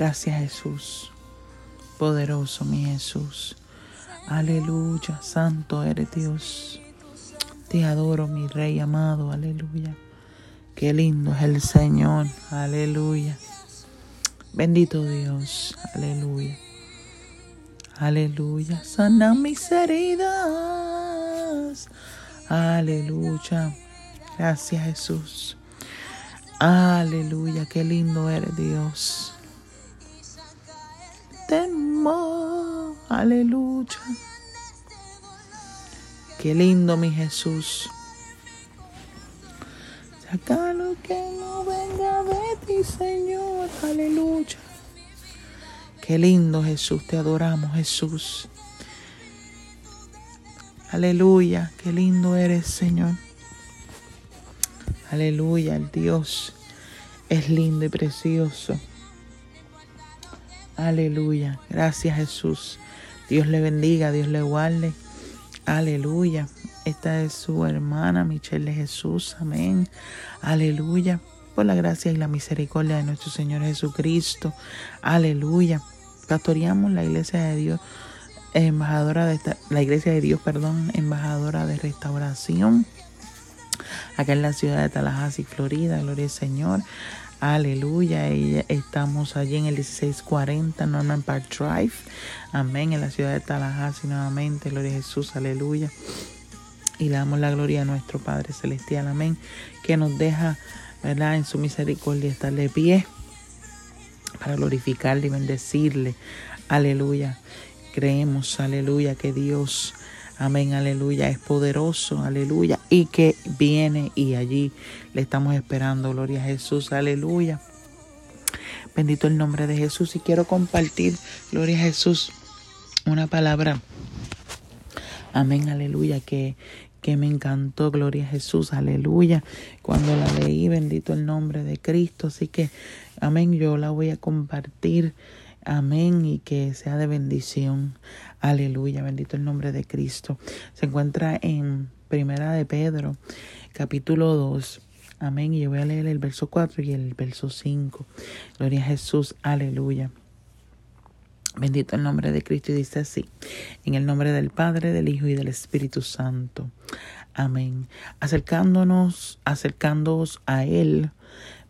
Gracias Jesús. Poderoso mi Jesús. Aleluya. Santo eres Dios. Te adoro mi Rey amado. Aleluya. Qué lindo es el Señor. Aleluya. Bendito Dios. Aleluya. Aleluya. Sana mis heridas. Aleluya. Gracias Jesús. Aleluya. Qué lindo eres Dios. Aleluya. Qué lindo mi Jesús. Saca lo que no venga de ti, Señor. Aleluya. Qué lindo Jesús, te adoramos Jesús. Aleluya, qué lindo eres Señor. Aleluya, el Dios es lindo y precioso. Aleluya, gracias Jesús. Dios le bendiga, Dios le guarde. Aleluya. Esta es su hermana Michelle Jesús. Amén. Aleluya. Por la gracia y la misericordia de nuestro Señor Jesucristo. Aleluya pastoreamos la iglesia de Dios, embajadora de esta, la iglesia de Dios, perdón, embajadora de restauración, acá en la ciudad de Tallahassee, Florida, gloria al Señor. Aleluya, estamos allí en el 1640 Norman Park Drive. Amén, en la ciudad de Tallahassee nuevamente. Gloria a Jesús, aleluya. Y le damos la gloria a nuestro Padre Celestial, amén, que nos deja, ¿verdad? En su misericordia estar de pie para glorificarle y bendecirle. Aleluya. Creemos, aleluya, que Dios, amén, aleluya, es poderoso, aleluya, y que viene y allí le estamos esperando, gloria a Jesús, aleluya. Bendito el nombre de Jesús y quiero compartir, gloria a Jesús, una palabra, amén, aleluya, que, que me encantó, gloria a Jesús, aleluya. Cuando la leí, bendito el nombre de Cristo. Así que, amén, yo la voy a compartir, amén, y que sea de bendición, aleluya, bendito el nombre de Cristo. Se encuentra en Primera de Pedro, capítulo 2. Amén. Y yo voy a leer el verso 4 y el verso 5. Gloria a Jesús. Aleluya. Bendito el nombre de Cristo y dice así, en el nombre del Padre, del Hijo y del Espíritu Santo. Amén. Acercándonos, acercándoos a Él,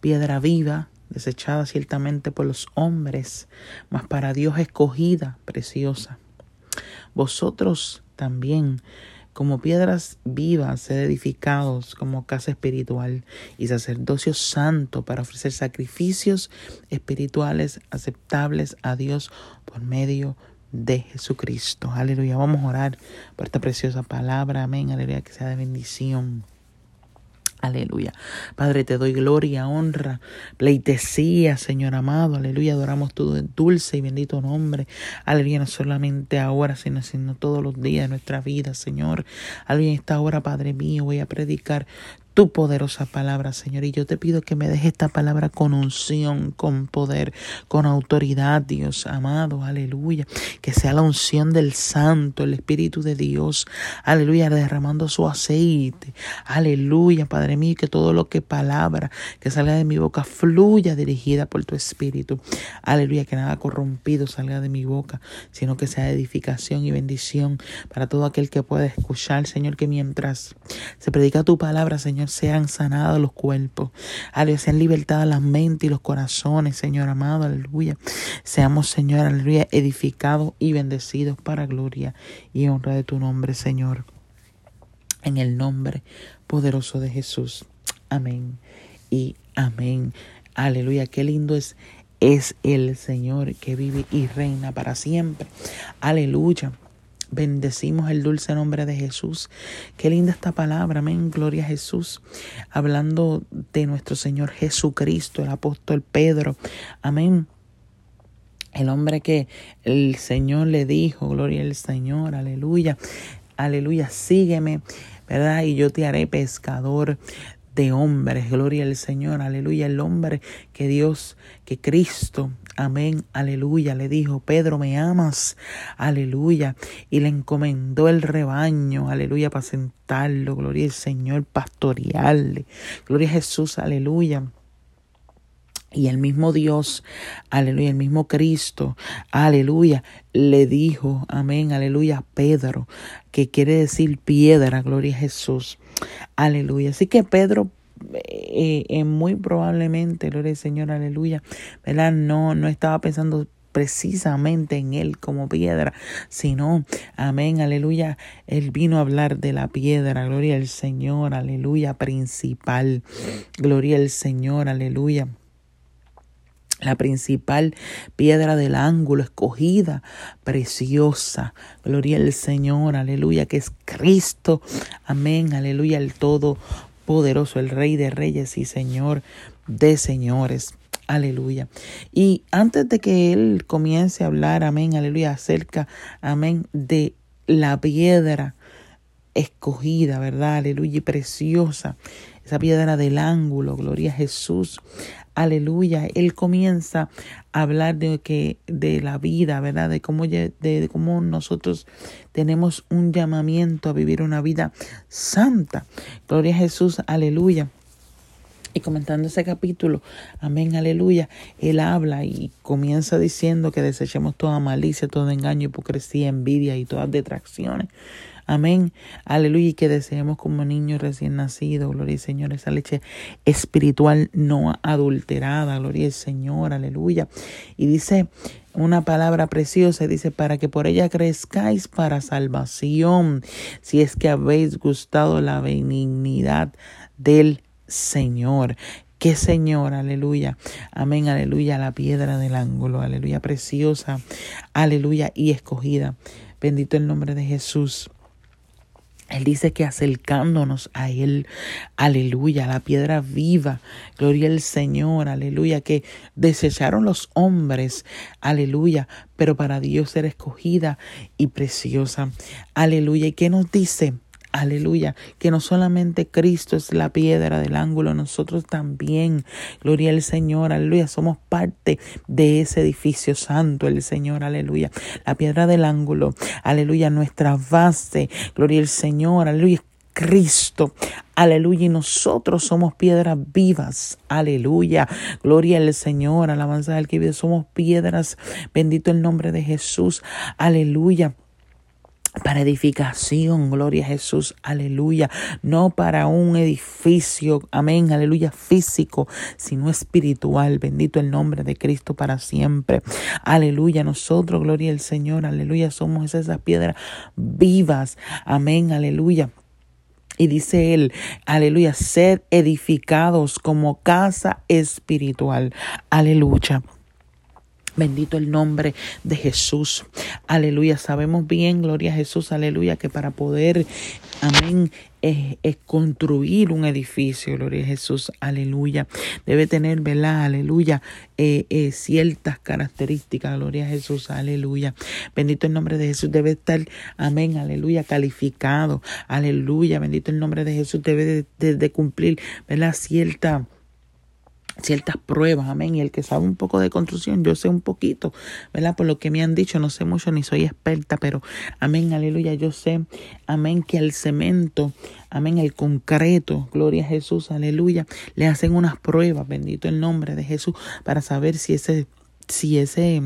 piedra viva, desechada ciertamente por los hombres, mas para Dios escogida, preciosa. Vosotros también, como piedras vivas, sed edificados como casa espiritual y sacerdocio santo para ofrecer sacrificios espirituales aceptables a Dios por medio de Jesucristo. Aleluya. Vamos a orar por esta preciosa palabra. Amén. Aleluya. Que sea de bendición. Aleluya. Padre, te doy gloria, honra, pleitesía, Señor amado. Aleluya. Adoramos tu dulce y bendito nombre. Aleluya. No solamente ahora, sino, sino todos los días de nuestra vida, Señor. Aleluya. En esta hora, Padre mío, voy a predicar tu poderosa palabra, Señor. Y yo te pido que me deje esta palabra con unción, con poder, con autoridad, Dios amado. Aleluya. Que sea la unción del Santo, el Espíritu de Dios. Aleluya. Derramando su aceite. Aleluya, Padre mío. Que todo lo que palabra que salga de mi boca fluya dirigida por tu Espíritu. Aleluya. Que nada corrompido salga de mi boca, sino que sea edificación y bendición para todo aquel que pueda escuchar, Señor. Que mientras se predica tu palabra, Señor, sean sanados los cuerpos. Aleluya, sean libertadas las mentes y los corazones, Señor amado, aleluya. Seamos, Señor, aleluya, edificados y bendecidos para gloria y honra de tu nombre, Señor. En el nombre poderoso de Jesús. Amén y amén. Aleluya, qué lindo es es el Señor que vive y reina para siempre. Aleluya. Bendecimos el dulce nombre de Jesús. Qué linda esta palabra, amén. Gloria a Jesús. Hablando de nuestro Señor Jesucristo, el apóstol Pedro. Amén. El hombre que el Señor le dijo, gloria al Señor, aleluya, aleluya, sígueme, ¿verdad? Y yo te haré pescador de hombres. Gloria al Señor, aleluya. El hombre que Dios, que Cristo, amén, aleluya, le dijo, Pedro, ¿me amas? Aleluya. Y le encomendó el rebaño, aleluya, para sentarlo. Gloria al Señor, pastorearle. Gloria a Jesús, aleluya. Y el mismo Dios, aleluya, el mismo Cristo, aleluya, le dijo, amén, aleluya, Pedro, que quiere decir piedra, gloria a Jesús, aleluya. Así que Pedro eh, eh, muy probablemente, gloria al Señor, aleluya, ¿verdad? No, no estaba pensando precisamente en él como piedra, sino, amén, aleluya, él vino a hablar de la piedra, gloria al Señor, aleluya, principal, gloria al Señor, aleluya la principal piedra del ángulo escogida, preciosa. Gloria al Señor, aleluya, que es Cristo. Amén, aleluya, el Todopoderoso, el Rey de Reyes y Señor de Señores. Aleluya. Y antes de que Él comience a hablar, amén, aleluya, acerca, amén, de la piedra escogida, ¿verdad? Aleluya, y preciosa. Esa piedra del ángulo, gloria a Jesús. Aleluya. Él comienza a hablar de que de la vida, ¿verdad? De cómo de, de cómo nosotros tenemos un llamamiento a vivir una vida santa. Gloria a Jesús. Aleluya. Y comentando ese capítulo, amén, aleluya, él habla y comienza diciendo que desechemos toda malicia, todo engaño, hipocresía, envidia y todas detracciones. Amén, aleluya, y que deseemos como niños recién nacidos, gloria al Señor, esa leche espiritual no adulterada, gloria al Señor, aleluya. Y dice una palabra preciosa, dice, para que por ella crezcáis para salvación, si es que habéis gustado la benignidad del Señor. Que Señor, aleluya. Amén, aleluya. La piedra del ángulo, aleluya. Preciosa, aleluya. Y escogida. Bendito el nombre de Jesús. Él dice que acercándonos a Él, aleluya, la piedra viva, gloria al Señor, aleluya, que desecharon los hombres, aleluya, pero para Dios era escogida y preciosa, aleluya. ¿Y qué nos dice? Aleluya, que no solamente Cristo es la piedra del ángulo, nosotros también, gloria al Señor, aleluya, somos parte de ese edificio santo, el Señor, aleluya, la piedra del ángulo, aleluya, nuestra base, gloria al Señor, aleluya, Cristo. Aleluya. Y nosotros somos piedras vivas. Aleluya. Gloria al Señor. Alabanza al que vive. Somos piedras. Bendito el nombre de Jesús. Aleluya para edificación, gloria a Jesús, aleluya, no para un edificio, amén, aleluya, físico, sino espiritual, bendito el nombre de Cristo para siempre, aleluya, nosotros, gloria al Señor, aleluya, somos esas piedras vivas, amén, aleluya. Y dice él, aleluya, ser edificados como casa espiritual, aleluya. Bendito el nombre de Jesús. Aleluya. Sabemos bien, gloria a Jesús, aleluya, que para poder, amén, es, construir un edificio, gloria a Jesús, aleluya. Debe tener, ¿verdad? Aleluya, eh, eh, ciertas características, gloria a Jesús, aleluya. Bendito el nombre de Jesús, debe estar, amén, aleluya, calificado, aleluya. Bendito el nombre de Jesús, debe de, de cumplir, ¿verdad? Cierta ciertas pruebas, amén. Y el que sabe un poco de construcción, yo sé un poquito, ¿verdad? Por lo que me han dicho, no sé mucho ni soy experta, pero amén, aleluya, yo sé, amén, que al cemento, amén, el concreto, gloria a Jesús, aleluya, le hacen unas pruebas, bendito el nombre de Jesús, para saber si ese, si ese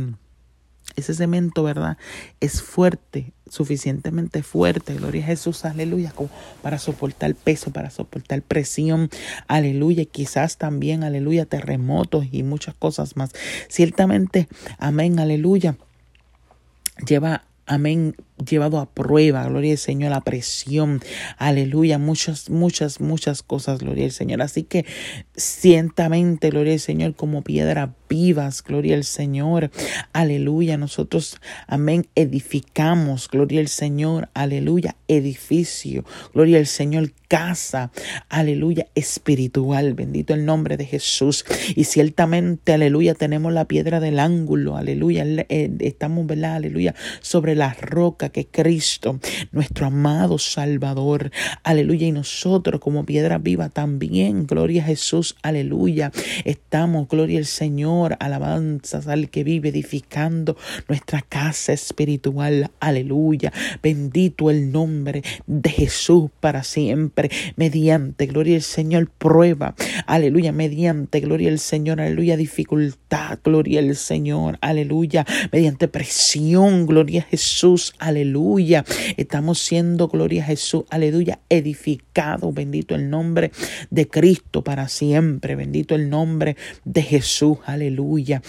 ese cemento, ¿verdad? Es fuerte, suficientemente fuerte, gloria a Jesús, aleluya, como para soportar peso, para soportar presión, aleluya, quizás también, aleluya, terremotos y muchas cosas más. Ciertamente, amén, aleluya, lleva amén, llevado a prueba, gloria al Señor, la presión, aleluya, muchas, muchas, muchas cosas, gloria al Señor. Así que cientamente, gloria al Señor, como piedra vivas, gloria al Señor, aleluya, nosotros, amén, edificamos, gloria al Señor, aleluya, edificio, gloria al Señor, casa, aleluya, espiritual, bendito el nombre de Jesús. Y ciertamente, aleluya, tenemos la piedra del ángulo, aleluya, eh, estamos, ¿verdad? Aleluya, sobre la roca que Cristo, nuestro amado Salvador, aleluya, y nosotros como piedra viva también, gloria a Jesús, aleluya, estamos, gloria al Señor, alabanzas al que vive edificando nuestra casa espiritual, aleluya, bendito el nombre de Jesús para siempre, mediante, gloria al Señor, prueba, aleluya, mediante, gloria al Señor, aleluya, dificultad, gloria al Señor, aleluya, mediante presión, gloria a Jesús, aleluya, estamos siendo, gloria a Jesús, aleluya, edificado, bendito el nombre de Cristo para siempre, bendito el nombre de Jesús, aleluya.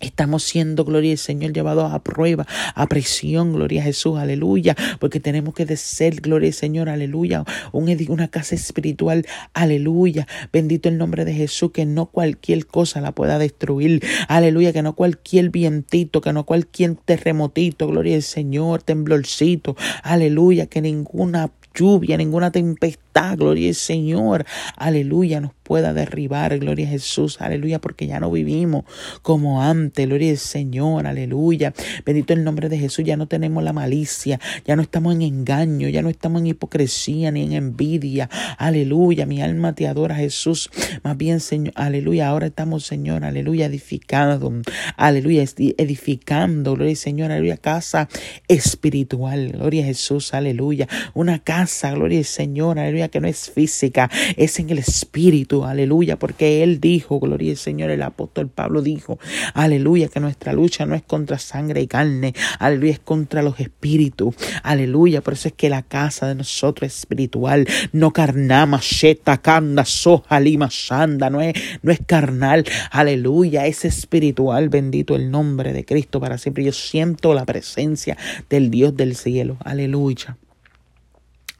Estamos siendo, gloria al Señor, llevados a prueba, a presión, gloria a Jesús, aleluya, porque tenemos que ser, gloria al Señor, aleluya, una casa espiritual, aleluya, bendito el nombre de Jesús, que no cualquier cosa la pueda destruir, aleluya, que no cualquier vientito, que no cualquier terremotito, gloria al Señor, temblorcito, aleluya, que ninguna lluvia, ninguna tempestad, gloria al Señor, aleluya, nos pueda derribar, gloria a Jesús, aleluya, porque ya no vivimos como antes, gloria al Señor, aleluya, bendito el nombre de Jesús, ya no tenemos la malicia, ya no estamos en engaño, ya no estamos en hipocresía ni en envidia, aleluya, mi alma te adora Jesús, más bien Señor, aleluya, ahora estamos Señor, aleluya, edificando, aleluya, edificando, gloria al Señor, aleluya, casa espiritual, gloria a Jesús, aleluya, una casa gloria al Señor, aleluya, que no es física, es en el Espíritu, aleluya, porque Él dijo, gloria al Señor, el apóstol Pablo dijo, aleluya, que nuestra lucha no es contra sangre y carne, aleluya, es contra los espíritus, aleluya, por eso es que la casa de nosotros es espiritual, no carnama, sheta, kanda, soja, lima, shanda, no es, no es carnal, aleluya, es espiritual, bendito el nombre de Cristo para siempre. Yo siento la presencia del Dios del cielo, aleluya.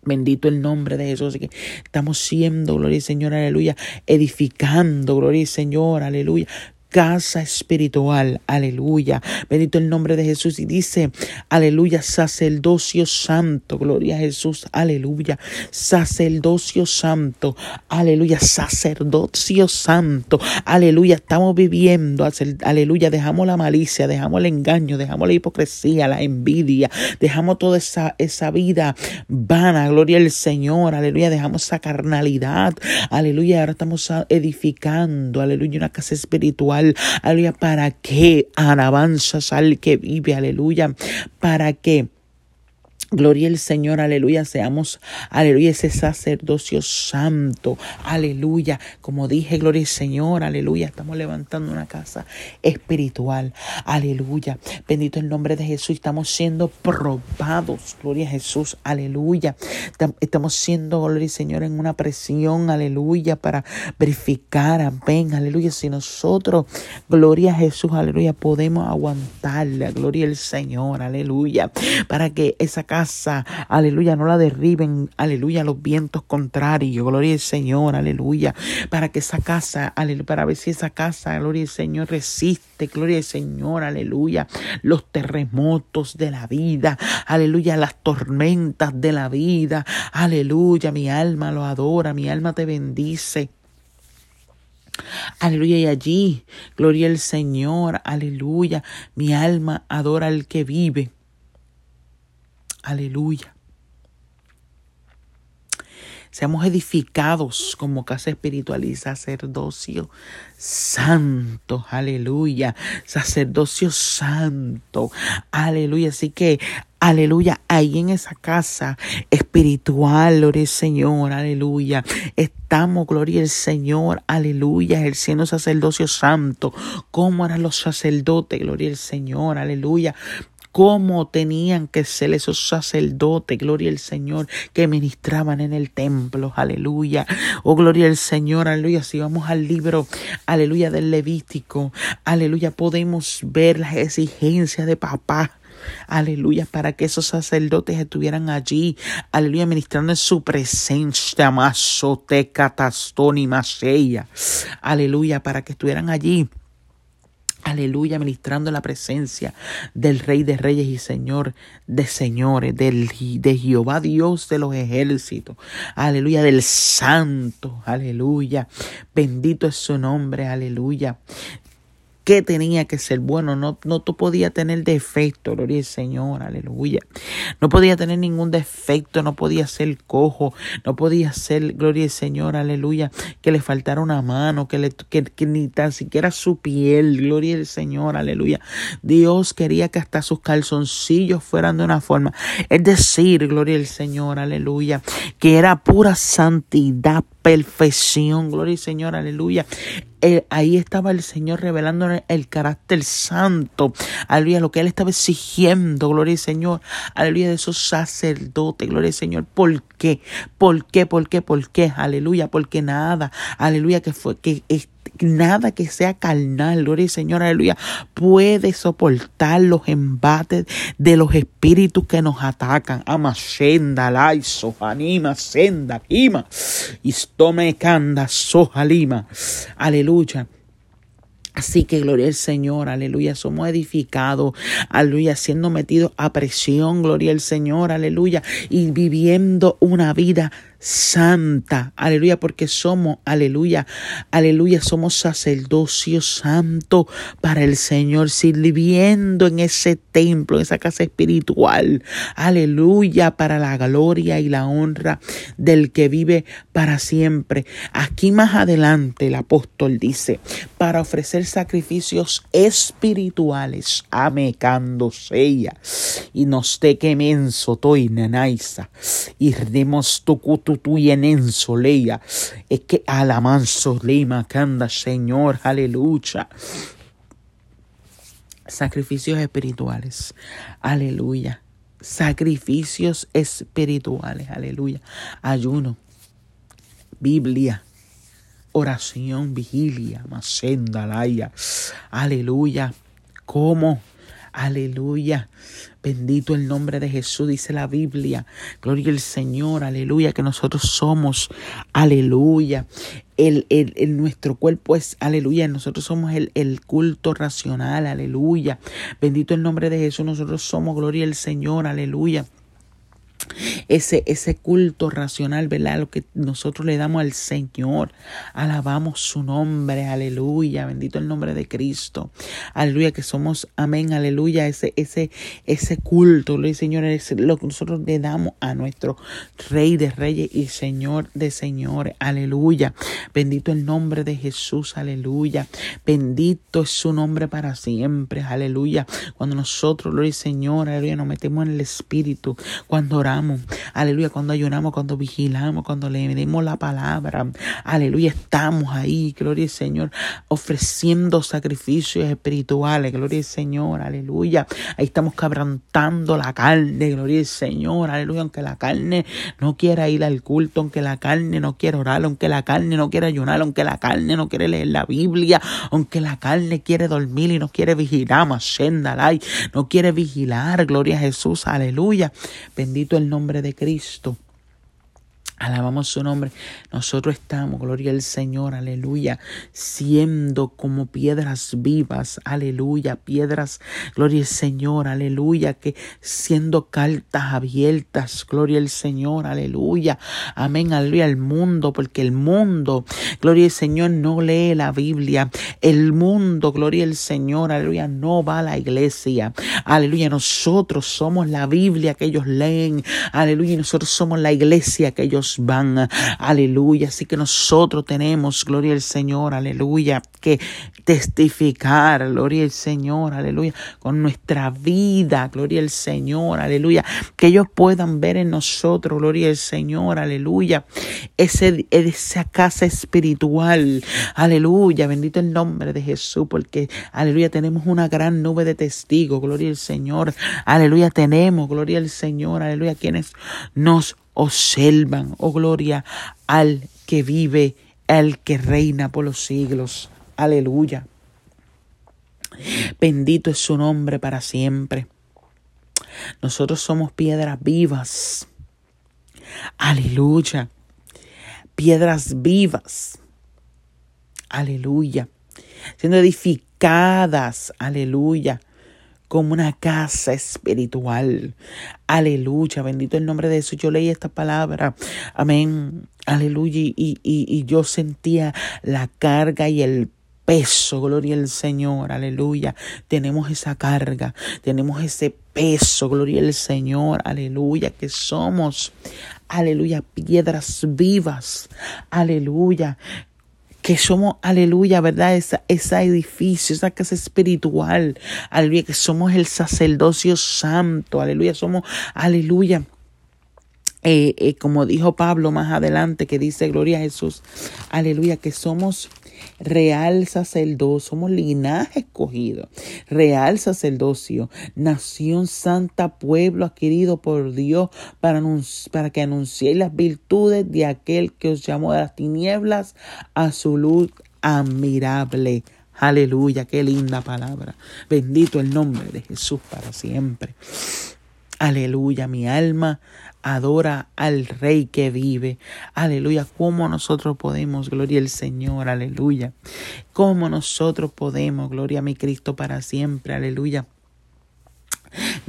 Bendito el nombre de Jesús. que estamos siendo, gloria al Señor, aleluya, edificando, gloria al Señor, aleluya, casa espiritual. Aleluya. Bendito el nombre de Jesús. Y dice, aleluya, sacerdocio santo. Gloria a Jesús. Aleluya. Sacerdocio santo. Aleluya. Sacerdocio santo. Aleluya. Estamos viviendo. Aleluya. Dejamos la malicia, dejamos el engaño, dejamos la hipocresía, la envidia. Dejamos toda esa, esa vida vana. Gloria al Señor. Aleluya. Dejamos esa carnalidad. Aleluya. Ahora estamos edificando. Aleluya. Una casa espiritual aleluya, para qué alabanzas al que vive, aleluya, para qué Gloria al Señor, aleluya, seamos, aleluya, ese sacerdocio santo, aleluya. Como dije, gloria al Señor, aleluya, estamos levantando una casa espiritual, aleluya. Bendito el nombre de Jesús, estamos siendo probados, gloria a Jesús, aleluya. Estamos siendo, gloria al Señor, en una presión, aleluya, para verificar, amén, aleluya. Si nosotros, gloria a Jesús, aleluya, podemos aguantarla, gloria al Señor, aleluya, para que esa casa aleluya, no la derriben, aleluya, los vientos contrarios, gloria al Señor, aleluya, para que esa casa, aleluya, para ver si esa casa, gloria al Señor, resiste, gloria al Señor, aleluya, los terremotos de la vida, aleluya, las tormentas de la vida, aleluya, mi alma lo adora, mi alma te bendice. Aleluya, y allí, gloria al Señor, aleluya, mi alma adora al que vive. Aleluya. Seamos edificados como casa espiritual y sacerdocio santo. Aleluya. Sacerdocio santo. Aleluya. Así que, aleluya, ahí en esa casa espiritual, gloria al Señor, aleluya. Estamos, gloria al Señor, aleluya, ejerciendo sacerdocio santo. ¿Cómo eran los sacerdotes? Gloria al Señor, aleluya cómo tenían que ser esos sacerdotes, gloria al Señor, que ministraban en el templo, aleluya. Oh, gloria al Señor, aleluya. Si vamos al libro, aleluya, del Levítico, aleluya, podemos ver las exigencias de papá. Aleluya, para que esos sacerdotes estuvieran allí, aleluya, ministrando en su presencia, masote, catastoni, aleluya, para que estuvieran allí Aleluya, ministrando la presencia del Rey de Reyes y Señor de Señores, del, de Jehová Dios de los ejércitos. Aleluya, del Santo. Aleluya. Bendito es su nombre. Aleluya qué tenía que ser bueno? No, no podía tener defecto, gloria al Señor, aleluya. No podía tener ningún defecto, no podía ser cojo, no podía ser, gloria al Señor, aleluya, que le faltara una mano, que, le, que, ni tan siquiera su piel, gloria al Señor, aleluya. Dios quería que hasta sus calzoncillos fueran de una forma. Es decir, gloria al Señor, aleluya, que era pura santidad, perfección, gloria al Señor, aleluya. Eh, ahí estaba el Señor revelando el carácter santo, aleluya, lo que Él estaba exigiendo, gloria al Señor, aleluya, de esos sacerdotes, gloria al Señor. ¿Por qué? ¿Por qué? ¿Por qué? ¿Por qué? Aleluya, porque nada, aleluya, que fue, que nada que sea carnal, gloria al Señor, aleluya, puede soportar los embates de los espíritus que nos atacan. Ama senda laiso, anima senda, ima, istome canda, sojalima. Aleluya. Así que gloria al Señor, aleluya, somos edificados, aleluya, siendo metidos a presión, gloria al Señor, aleluya, y viviendo una vida santa, aleluya, porque somos, aleluya, aleluya, somos sacerdocio santo para el Señor, sirviendo en ese templo, en esa casa espiritual, aleluya, para la gloria y la honra del que vive para siempre. Aquí más adelante el apóstol dice, para ofrecer sacrificios espirituales, amecándose ella, y nos te quemenso toy nenaisa, y remos tu en soleya. Es que alamanzo lema canda, Señor, aleluya. Sacrificios espirituales, aleluya. Sacrificios espirituales, aleluya. Ayuno, Biblia, oración, vigilia, macenda, laya, aleluya. ¿Cómo? Aleluya. Bendito el nombre de Jesús, dice la Biblia. Gloria al Señor, aleluya, que nosotros somos, aleluya. El, el, nuestro cuerpo es, aleluya, nosotros somos el, el culto racional, aleluya. Bendito el nombre de Jesús, nosotros somos, gloria al Señor, aleluya ese, ese culto racional, ¿verdad? Lo que nosotros le damos al Señor. Alabamos su nombre, aleluya, bendito el nombre de Cristo. Aleluya, que somos, amén, aleluya, ese, ese, ese culto, lo Señor, es lo que nosotros le damos a nuestro Rey de Reyes y Señor de Señores, aleluya. Bendito el nombre de Jesús, aleluya. Bendito es su nombre para siempre, aleluya. Cuando nosotros, gloria Señor, aleluya, nos metemos en el Espíritu, cuando oramos, aleluya, cuando ayunamos, cuando vigilamos, cuando leemos la palabra, aleluya, estamos ahí, gloria al Señor, ofreciendo sacrificios espirituales, gloria al Señor, aleluya, ahí estamos quebrantando la carne, gloria al Señor, aleluya, aunque la carne no quiera ir al culto, aunque la carne no quiera orar, aunque la carne no quiera ayunar, aunque la carne no quiere leer la Biblia, aunque la carne quiere dormir y no quiere vigilar, más no quiere vigilar, gloria a Jesús, aleluya, bendito el nombre de Cristo. Alabamos su nombre. Nosotros estamos, gloria al Señor, aleluya, siendo como piedras vivas, aleluya, piedras, gloria al Señor, aleluya, que siendo cartas abiertas, gloria al Señor, aleluya, amén, aleluya, al mundo, porque el mundo, gloria al Señor, no lee la Biblia, el mundo, gloria al Señor, aleluya, no va a la iglesia, aleluya, nosotros somos la Biblia que ellos leen, aleluya, nosotros somos la iglesia que ellos van. Aleluya. Así que nosotros tenemos, gloria al Señor, aleluya, que testificar, gloria al Señor, aleluya, con nuestra vida, gloria al Señor, aleluya, que ellos puedan ver en nosotros, gloria al Señor, aleluya, ese, esa casa espiritual, aleluya, bendito el nombre de Jesús, porque, aleluya, tenemos una gran nube de testigos, gloria al Señor, aleluya, tenemos, gloria al Señor, aleluya, quienes nos observan, oh gloria, al que vive, al que reina por los siglos. Aleluya. Bendito es su nombre para siempre. Nosotros somos piedras vivas. Aleluya. Piedras vivas. Aleluya. Siendo edificadas. Aleluya como una casa espiritual. Aleluya, bendito el nombre de Jesús. Yo leí esta palabra, amén, aleluya, y, y, y yo sentía la carga y el peso, gloria al Señor, aleluya. Tenemos esa carga, tenemos ese peso, gloria al Señor, aleluya, que somos, aleluya, piedras vivas, aleluya, que somos, aleluya, ¿verdad? Esa, ese edificio, esa casa espiritual, aleluya, que somos el sacerdocio santo, aleluya, somos, aleluya. Eh, eh, como dijo Pablo más adelante, que dice, gloria a Jesús, aleluya, que somos real sacerdocio, somos linaje escogido, real sacerdocio, nación santa, pueblo adquirido por Dios para, que anunciéis las virtudes de aquel que os llamó de las tinieblas a su luz admirable. Aleluya, qué linda palabra. Bendito el nombre de Jesús para siempre. Aleluya, mi alma adora al Rey que vive. Aleluya. ¿Cómo nosotros podemos, gloria al Señor, aleluya? ¿Cómo nosotros podemos, gloria a mi Cristo para siempre, aleluya?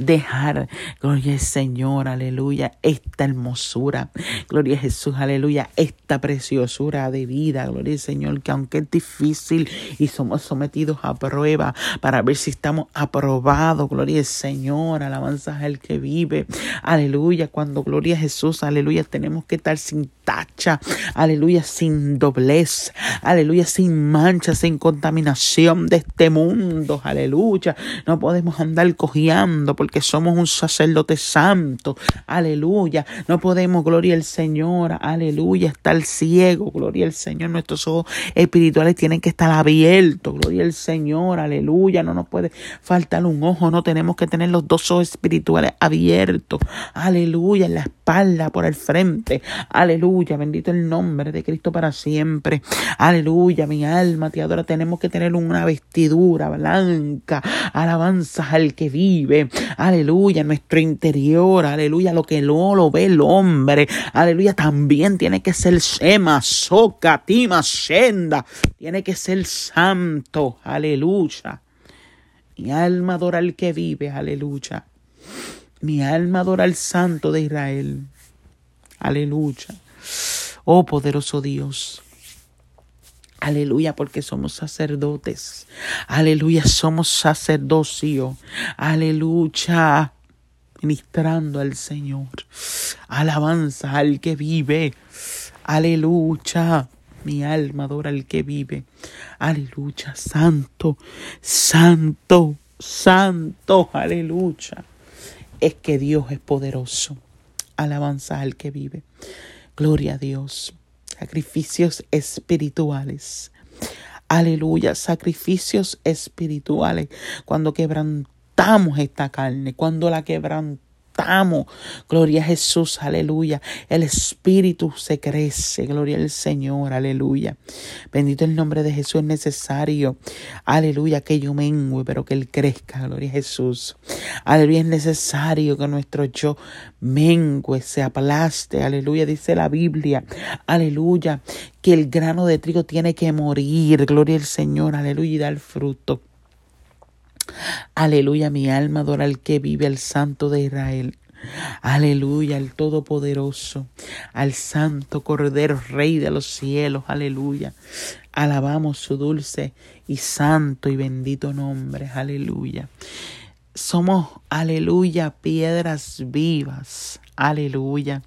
Dejar, gloria al Señor, aleluya, esta hermosura, gloria a Jesús, aleluya, esta preciosura de vida, gloria al Señor, que aunque es difícil y somos sometidos a prueba para ver si estamos aprobados, gloria al Señor, alabanza al que vive, aleluya, cuando gloria a Jesús, aleluya, tenemos que estar sin tacha, aleluya, sin doblez, aleluya, sin mancha, sin contaminación de este mundo, aleluya, no podemos andar cojeando porque que somos un sacerdote santo. Aleluya. No podemos, gloria al Señor. Aleluya. Estar ciego. Gloria al Señor. Nuestros ojos espirituales tienen que estar abiertos. Gloria al Señor. Aleluya. No nos puede faltar un ojo. No tenemos que tener los dos ojos espirituales abiertos. Aleluya. En la espalda, por el frente. Aleluya. Bendito el nombre de Cristo para siempre. Aleluya. Mi alma te adora. Tenemos que tener una vestidura blanca. Alabanza al que vive aleluya, nuestro interior, aleluya, lo que no lo ve el hombre, aleluya, también tiene que ser Shema, Soka, Tima, Shenda, tiene que ser santo, aleluya. Mi alma adora al que vive, aleluya. Mi alma adora al santo de Israel, aleluya. Oh poderoso Dios. Aleluya, porque somos sacerdotes. Aleluya, somos sacerdocio. Aleluya, ministrando al Señor. Alabanza al que vive. Aleluya. Mi alma adora al que vive. Aleluya, santo, santo, santo. Aleluya. Es que Dios es poderoso. Alabanza al que vive. Gloria a Dios sacrificios espirituales. Aleluya, sacrificios espirituales. Cuando quebrantamos esta carne, cuando la quebrantamos Gloria a Jesús, aleluya. El Espíritu se crece. Gloria al Señor, aleluya. Bendito el nombre de Jesús. Es necesario, aleluya, que yo mengue, pero que Él crezca. Gloria a Jesús. Aleluya, es necesario que nuestro yo mengue, se aplaste. Aleluya, dice la Biblia. Aleluya, que el grano de trigo tiene que morir. Gloria al Señor, aleluya, y dar fruto. Aleluya, mi alma adora al que vive, al Santo de Israel. Aleluya, al Todopoderoso, al Santo Cordero, Rey de los cielos. Aleluya. Alabamos su dulce y santo y bendito nombre. Aleluya. Somos, aleluya, piedras vivas. Aleluya.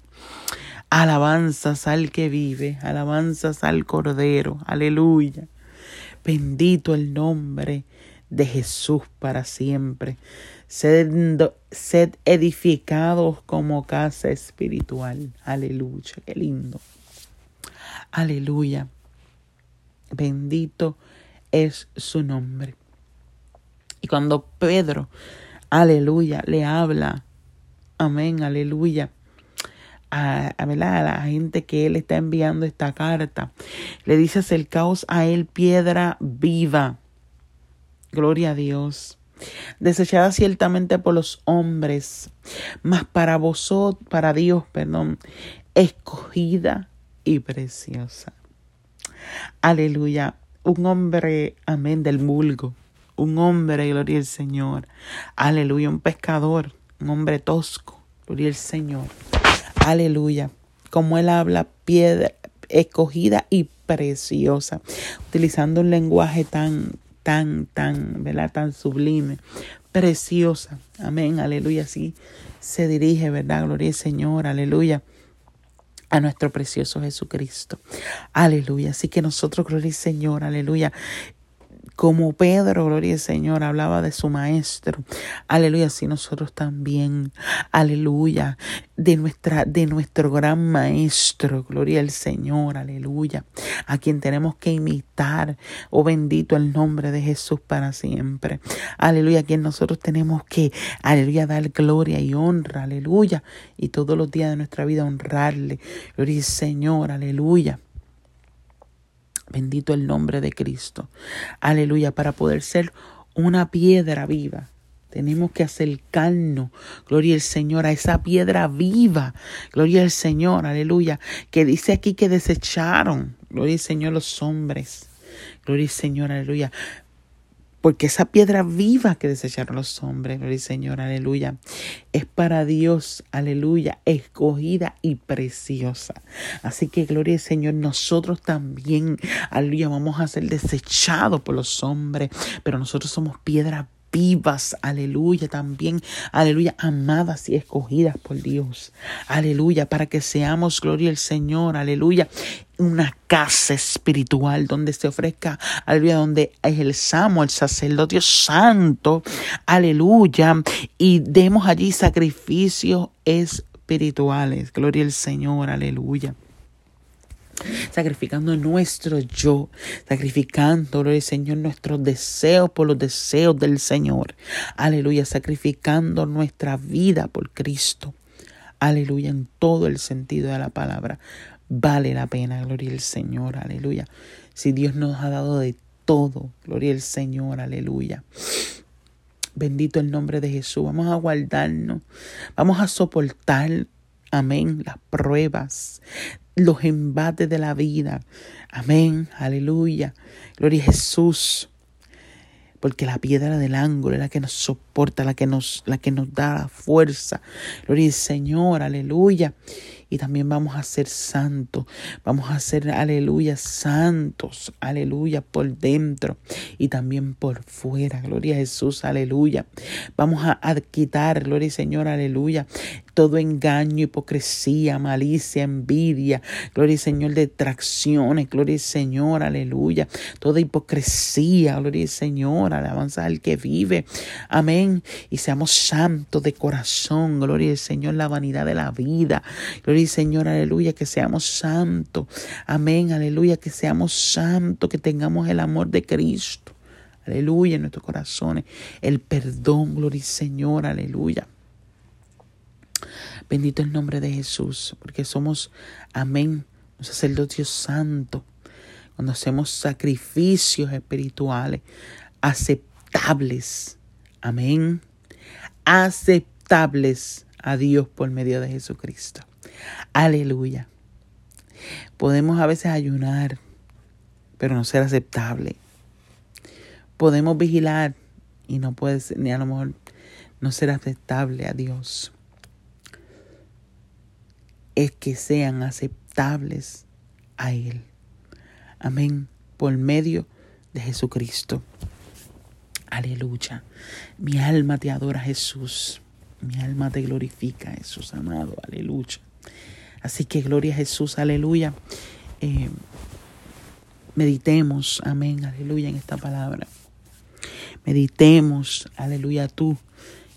Alabanzas al que vive, alabanzas al Cordero. Aleluya. Bendito el nombre de Jesús para siempre. Sed, edificados como casa espiritual. Aleluya, qué lindo. Aleluya. Bendito es su nombre. Y cuando Pedro, aleluya, le habla, amén, aleluya, a, a, a, la gente que él está enviando esta carta, le dice acercaos a él piedra viva Gloria a Dios. Desechada ciertamente por los hombres, mas para vosotros, para Dios, perdón, escogida y preciosa. Aleluya. Un hombre, amén, del vulgo. Un hombre, gloria al Señor. Aleluya. Un pescador, un hombre tosco. Gloria al Señor. Aleluya. Como él habla, piedra escogida y preciosa, utilizando un lenguaje tan, tan, tan, ¿verdad? Tan sublime, preciosa. Amén, aleluya. Así se dirige, ¿verdad? Gloria al Señor, aleluya a nuestro precioso Jesucristo. Aleluya. Así que nosotros, gloria al Señor, aleluya como Pedro, gloria al Señor, hablaba de su maestro. Aleluya, así nosotros también. Aleluya, de nuestra de nuestro gran maestro, gloria al Señor, aleluya, a quien tenemos que imitar. Oh bendito el nombre de Jesús para siempre. Aleluya, a quien nosotros tenemos que aleluya dar gloria y honra, aleluya, y todos los días de nuestra vida honrarle. Gloria al Señor, aleluya. Bendito el nombre de Cristo. Aleluya, para poder ser una piedra viva. Tenemos que acercarnos, gloria al Señor, a esa piedra viva, gloria al Señor, aleluya, que dice aquí que desecharon, gloria al Señor, los hombres, gloria al Señor, aleluya, porque esa piedra viva que desecharon los hombres, gloria al Señor, aleluya, es para Dios, aleluya, escogida y preciosa. Así que, gloria al Señor, nosotros también, aleluya, vamos a ser desechados por los hombres, pero nosotros somos piedra vivas, aleluya, también, aleluya, amadas y escogidas por Dios, aleluya, para que seamos, gloria al Señor, aleluya, una casa espiritual donde se ofrezca, aleluya, donde ejerzamos el sacerdocio santo, aleluya, y demos allí sacrificios espirituales, gloria al Señor, aleluya sacrificando nuestro yo, sacrificando, gloria Señor, nuestros deseos por los deseos del Señor. Aleluya, sacrificando nuestra vida por Cristo. Aleluya, en todo el sentido de la palabra. Vale la pena, gloria al Señor, aleluya. Si Dios nos ha dado de todo, gloria al Señor, aleluya. Bendito el nombre de Jesús. Vamos a guardarnos. Vamos a soportar, amén, las pruebas los embates de la vida. Amén, aleluya. Gloria a Jesús. Porque la piedra del ángulo es la que nos soporta, la que nos, la que nos da fuerza. Gloria al Señor, aleluya y también vamos a ser santos. Vamos a ser, aleluya, santos, aleluya, por dentro y también por fuera. Gloria a Jesús, aleluya. Vamos a, quitar, gloria al Señor, aleluya, todo engaño, hipocresía, malicia, envidia, gloria al Señor, detracciones, gloria al Señor, aleluya, toda hipocresía, gloria al Señor, alabanza al que vive, amén, y seamos santos de corazón, gloria al Señor, la vanidad de la vida, gloria Señor, aleluya, que seamos santos. Amén, aleluya, que seamos santos, que tengamos el amor de Cristo. Aleluya en nuestros corazones. El perdón, gloria Señor, aleluya. Bendito el nombre de Jesús, porque somos, amén, un sacerdocio santo. Cuando hacemos sacrificios espirituales aceptables. Amén. Aceptables a Dios por medio de Jesucristo. Aleluya. Podemos a veces ayunar, pero no ser aceptable. Podemos vigilar y no puede ser, ni a lo mejor no ser aceptable a Dios. Es que sean aceptables a Él. Amén. Por medio de Jesucristo. Aleluya. Mi alma te adora, Jesús. Mi alma te glorifica, Jesús amado. Aleluya. Así que gloria a Jesús, aleluya. Eh, meditemos, amén, aleluya, en esta palabra. Meditemos, aleluya, tú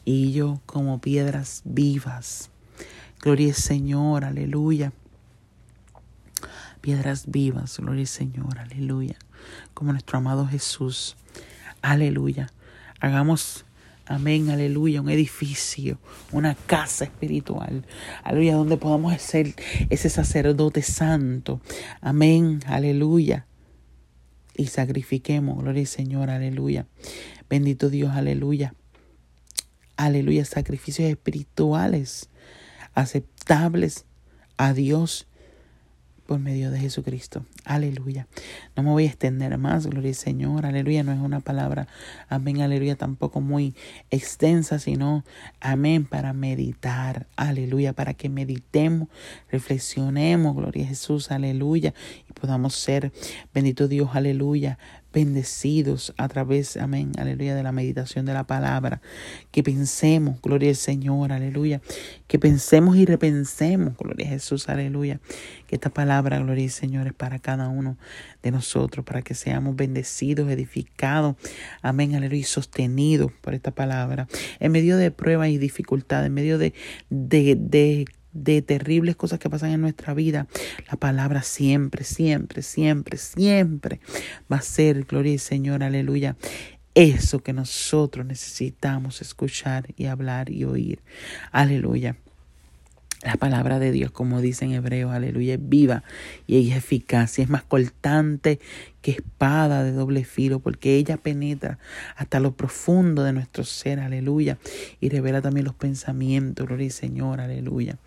y yo como piedras vivas. Gloria al Señor, aleluya. Piedras vivas, gloria al Señor, aleluya. Como nuestro amado Jesús, aleluya. Hagamos Amén, aleluya, un edificio, una casa espiritual. Aleluya, donde podamos ser ese sacerdote santo. Amén, aleluya. Y sacrifiquemos, gloria al Señor, aleluya. Bendito Dios, aleluya. Aleluya, sacrificios espirituales aceptables a Dios por medio de Jesucristo. Aleluya. No me voy a extender más, gloria al Señor. Aleluya. No es una palabra, amén, aleluya, tampoco muy extensa, sino, amén, para meditar. Aleluya. Para que meditemos, reflexionemos, gloria a Jesús. Aleluya. Y podamos ser, bendito Dios, aleluya, bendecidos a través, amén, aleluya, de la meditación de la palabra. Que pensemos, gloria al Señor, aleluya. Que pensemos y repensemos, gloria a Jesús, aleluya. Que esta palabra, gloria al Señor, es para cada uno de nosotros, para que seamos bendecidos, edificados, amén, aleluya, y sostenidos por esta palabra. En medio de pruebas y dificultades, en medio de, de, de de terribles cosas que pasan en nuestra vida, la palabra siempre, siempre, siempre, siempre va a ser, gloria al Señor, aleluya, eso que nosotros necesitamos escuchar y hablar y oír. Aleluya. La palabra de Dios, como dice en hebreo, aleluya, es viva y es eficaz y es más cortante que espada de doble filo, porque ella penetra hasta lo profundo de nuestro ser, aleluya, y revela también los pensamientos, gloria al Señor, aleluya.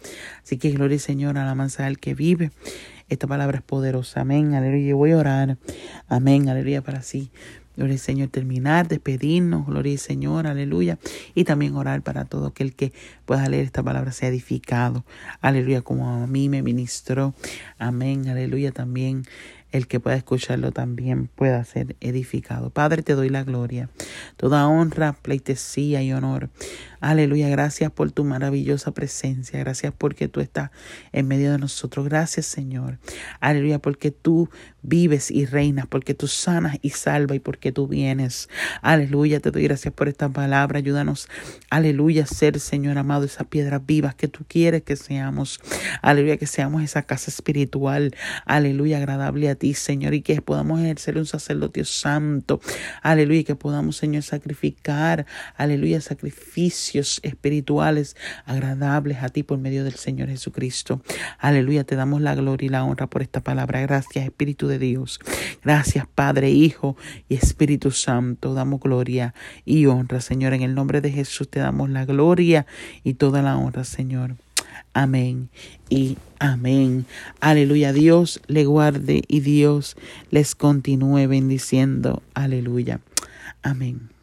Así que gloria al Señor, a la mansa del que vive. Esta palabra es poderosa, amén, aleluya. Voy a orar, amén, aleluya, para así Gloria al Señor, terminar, despedirnos, gloria al Señor, aleluya. Y también orar para todo aquel que pueda leer esta palabra, sea edificado, aleluya, como a mí me ministró, amén, aleluya, también el que pueda escucharlo también pueda ser edificado. Padre, te doy la gloria, toda honra, pleitesía y honor. Aleluya, gracias por tu maravillosa presencia, gracias porque tú estás en medio de nosotros. Gracias, Señor. Aleluya, porque tú vives y reinas, porque tú sanas y salvas y porque tú vienes. Aleluya, te doy gracias por esta palabra. Ayúdanos, aleluya, ser, Señor amado, esas piedras vivas que tú quieres que seamos. Aleluya, que seamos esa casa espiritual. Aleluya, agradable a ti, Señor, y que podamos ejercer un sacerdocio santo. Aleluya, que podamos, Señor, sacrificar. Aleluya, sacrificio espirituales agradables a ti por medio del Señor Jesucristo. Aleluya, te damos la gloria y la honra por esta palabra. Gracias, Espíritu de Dios. Gracias, Padre, Hijo y Espíritu Santo. Damos gloria y honra, Señor. En el nombre de Jesús te damos la gloria y toda la honra, Señor. Amén y amén. Aleluya. Dios le guarde y Dios les continúe bendiciendo. Aleluya. Amén.